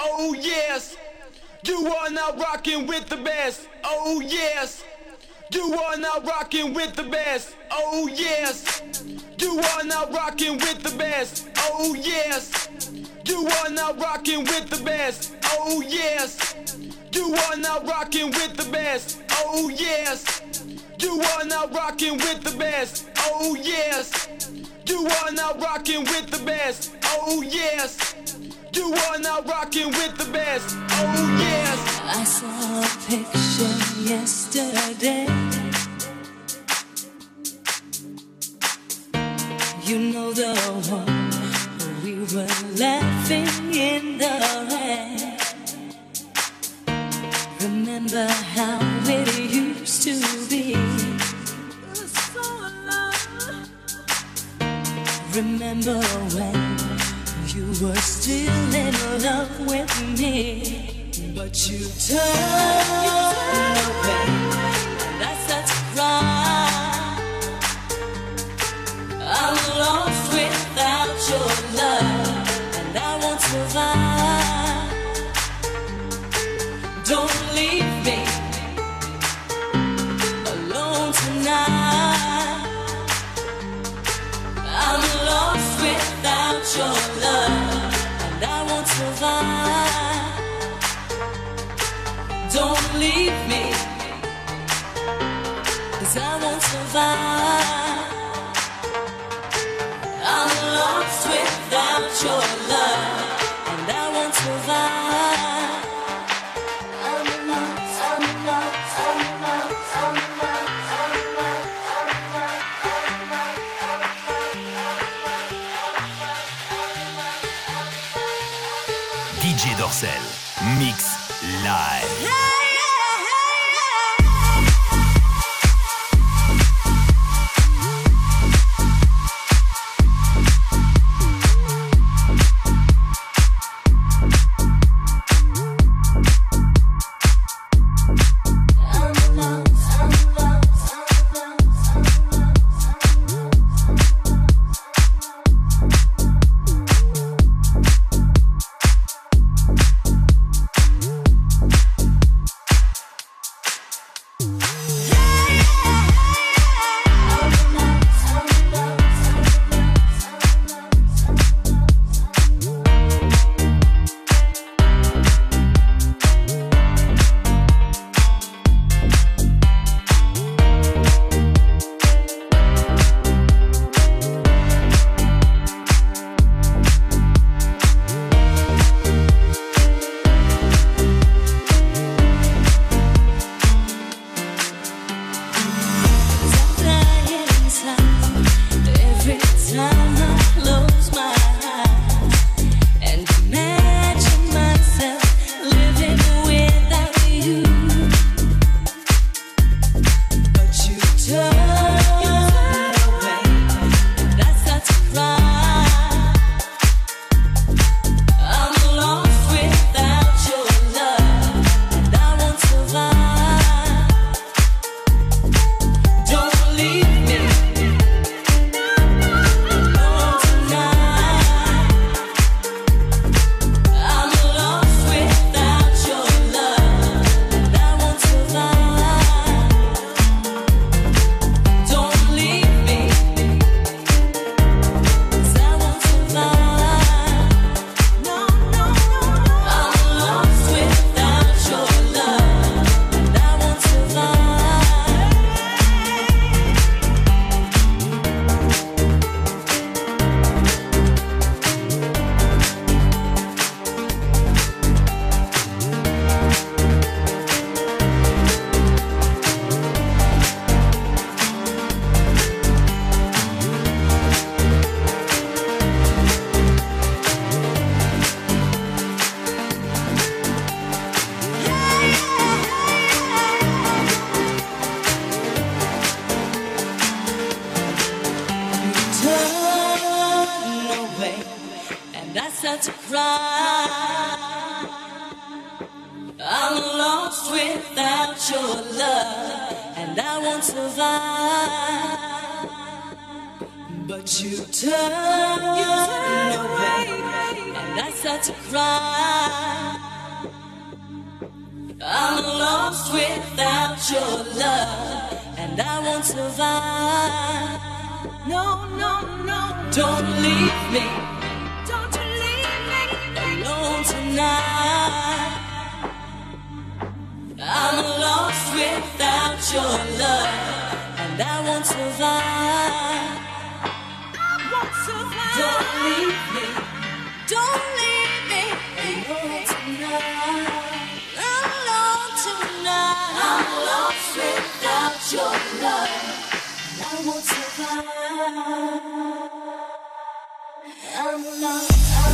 Oh yes, you are now rocking with the best. Oh yes, you are now rocking with the best. Oh yes, you are now rocking with the best. Oh yes, you are now rocking with the best. Oh yes, you are now rocking with the best. Oh yes, you are now rocking with the best. Oh yes, you are now rocking with the best. Oh yes. You are now rocking with the best. Oh yes. I saw a picture yesterday. You know the one we were laughing in the rain. Remember how it used to be. Remember when you were still in love with me, but you turned away, and I started to cry. I'm lost without your love, and I won't survive. Don't leave me alone tonight. I'm lost without your love, Don't leave me, cause I won't survive. DJ. Mix live. I'm not.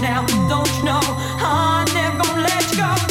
now. Don't you know I'm never gonna let you go?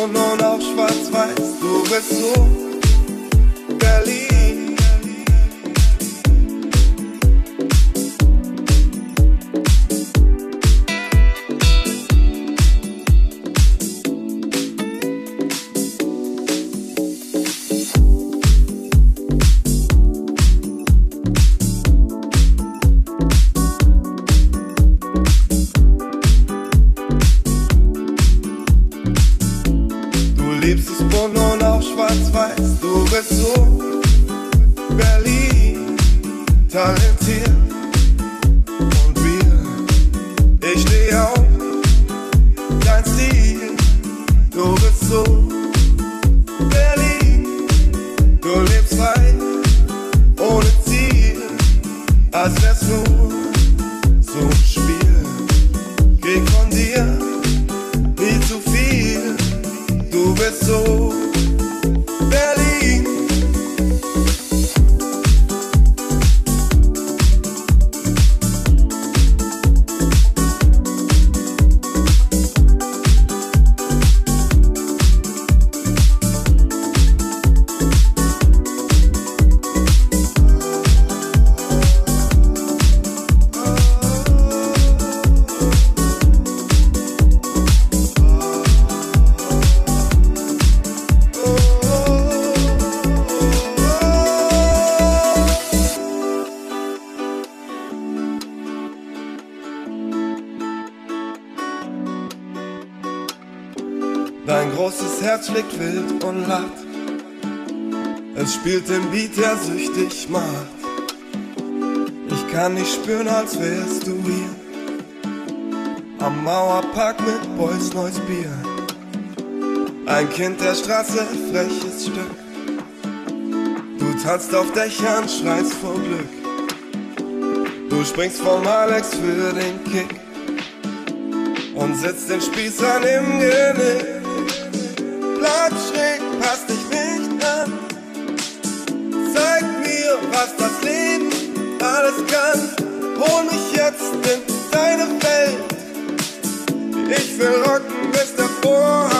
Ton und auf schwarz-weiß, du bist so Dein großes Herz schlägt wild und lacht. Es spielt den Beat, der süchtig macht. Ich kann dich spüren, als wärst du hier. Am Mauerpark mit Boys Neues Bier. Ein Kind der Straße, freches Stück. Du tanzt auf Dächern, schreist vor Glück. Du springst vom Alex für den Kick und setzt den Spießern im Genick. Bleib schräg, passt dich nicht an. Zeig mir, was das Leben alles kann. Hol mich jetzt in deine Welt. Ich will rocken, bis der Vorhang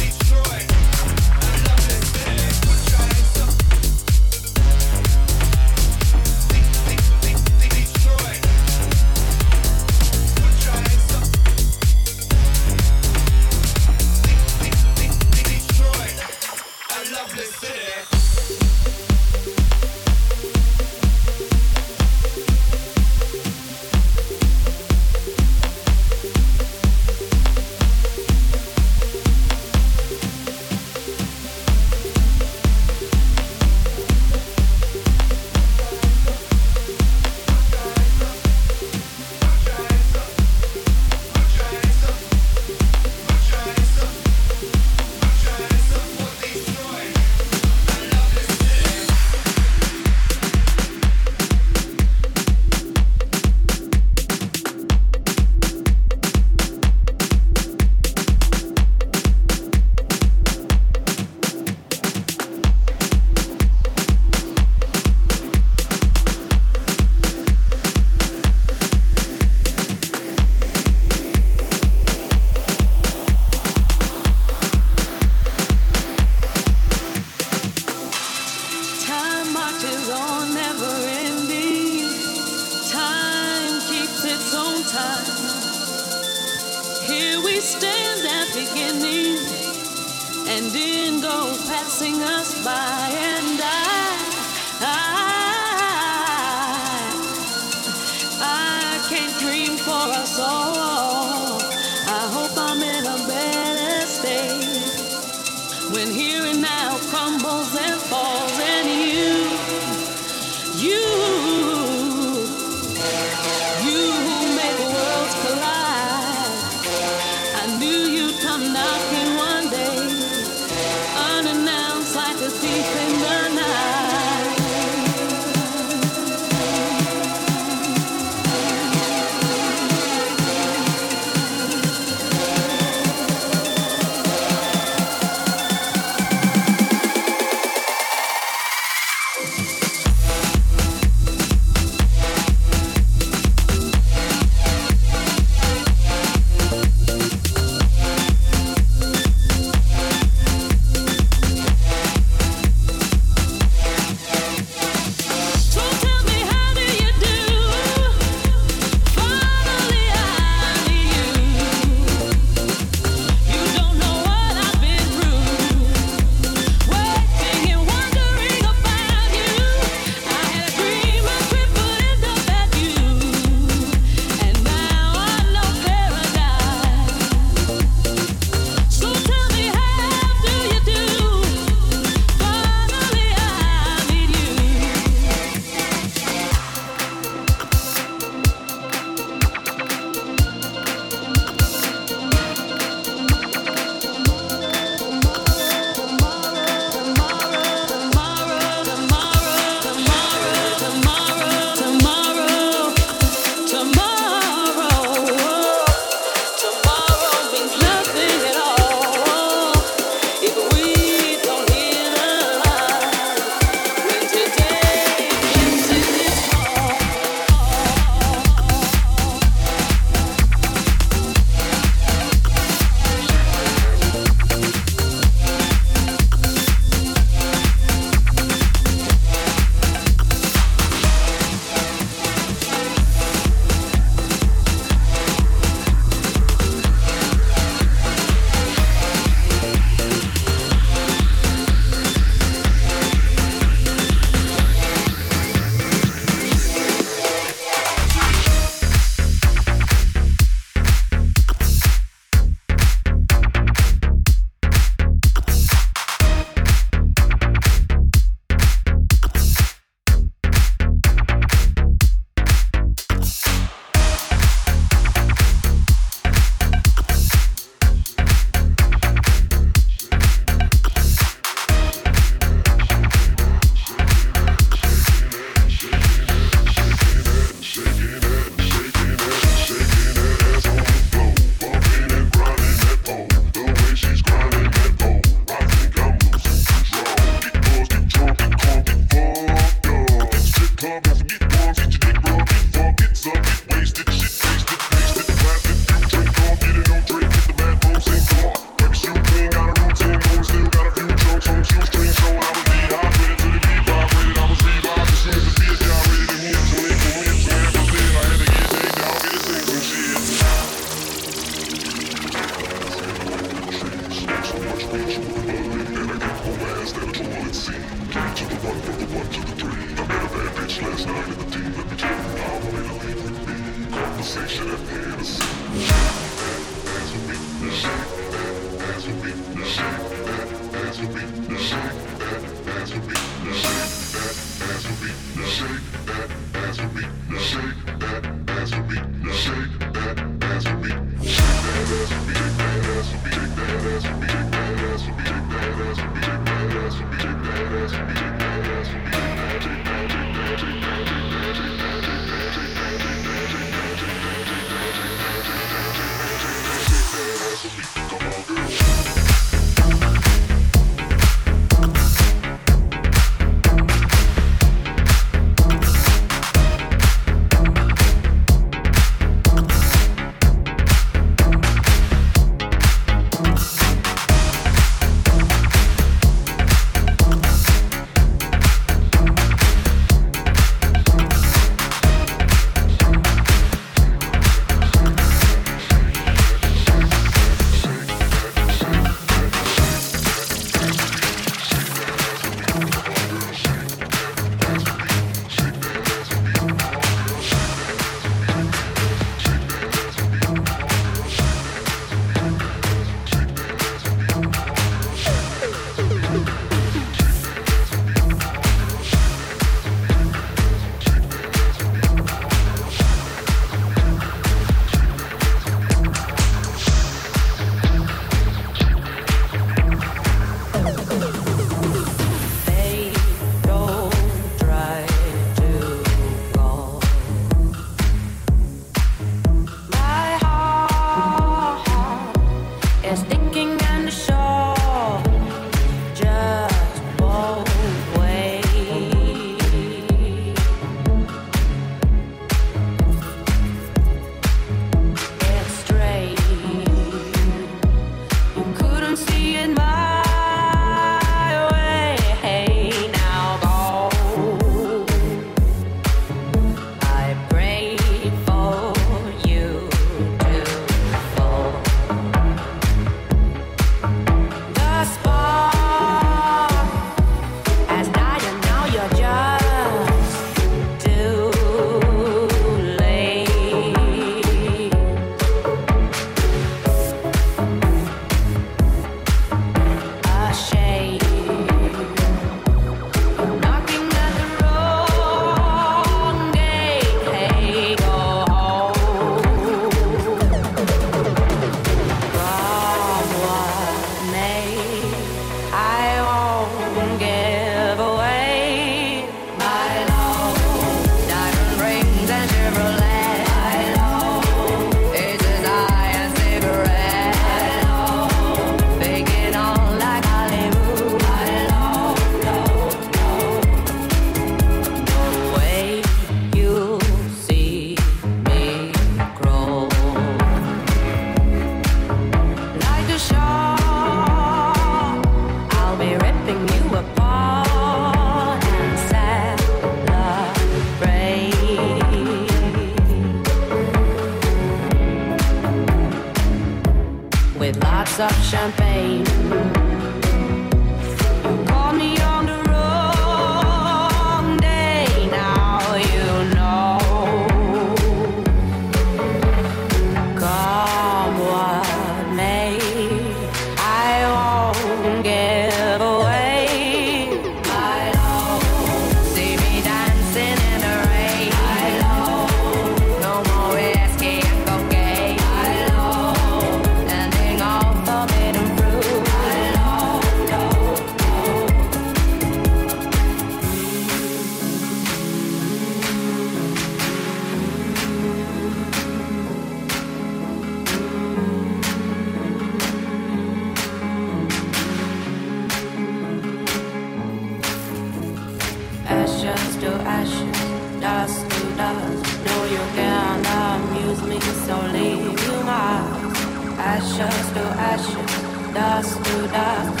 dust to dust.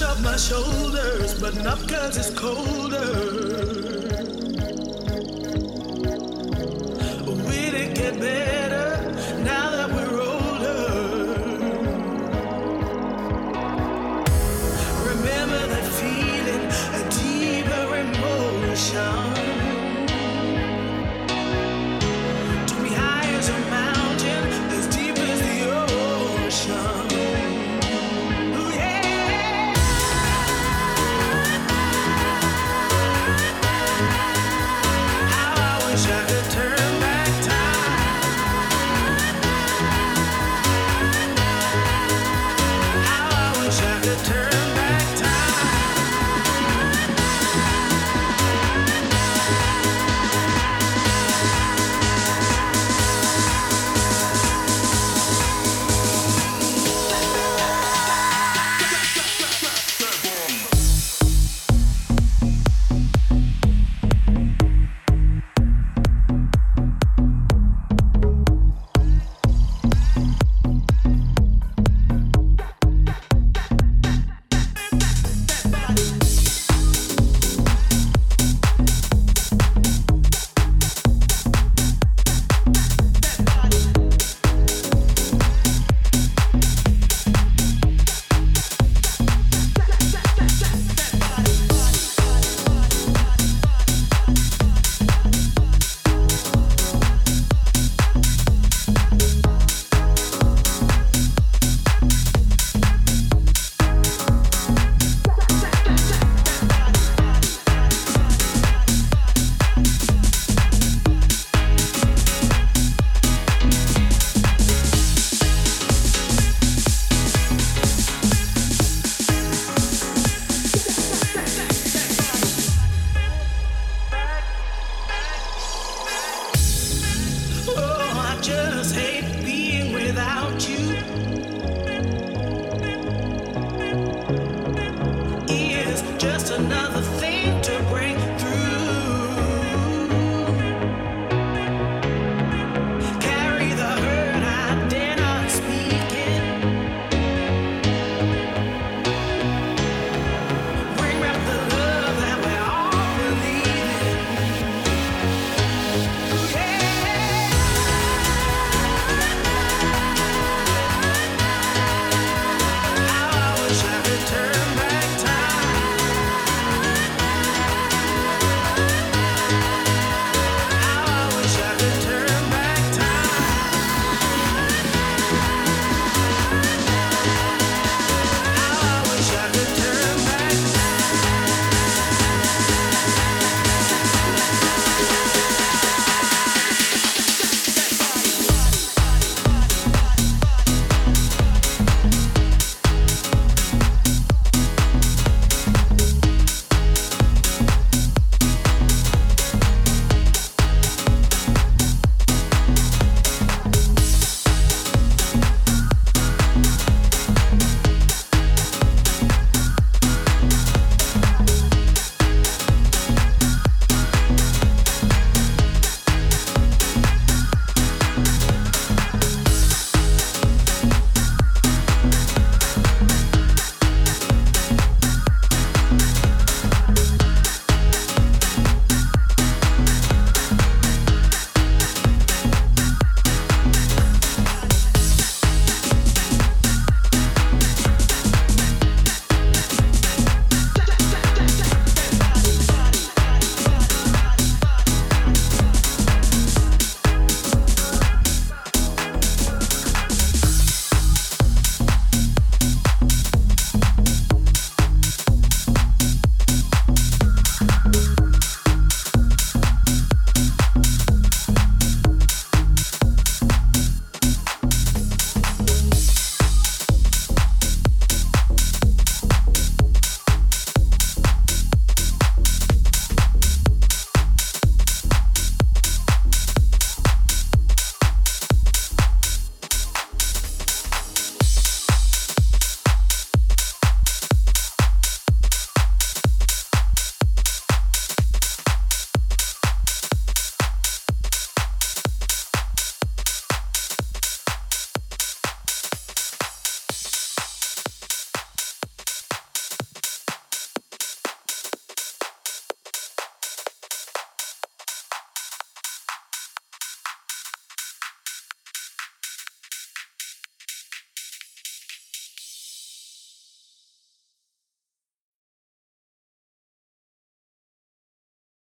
shrug my shoulders, but not cause it's colder. We didn't get better.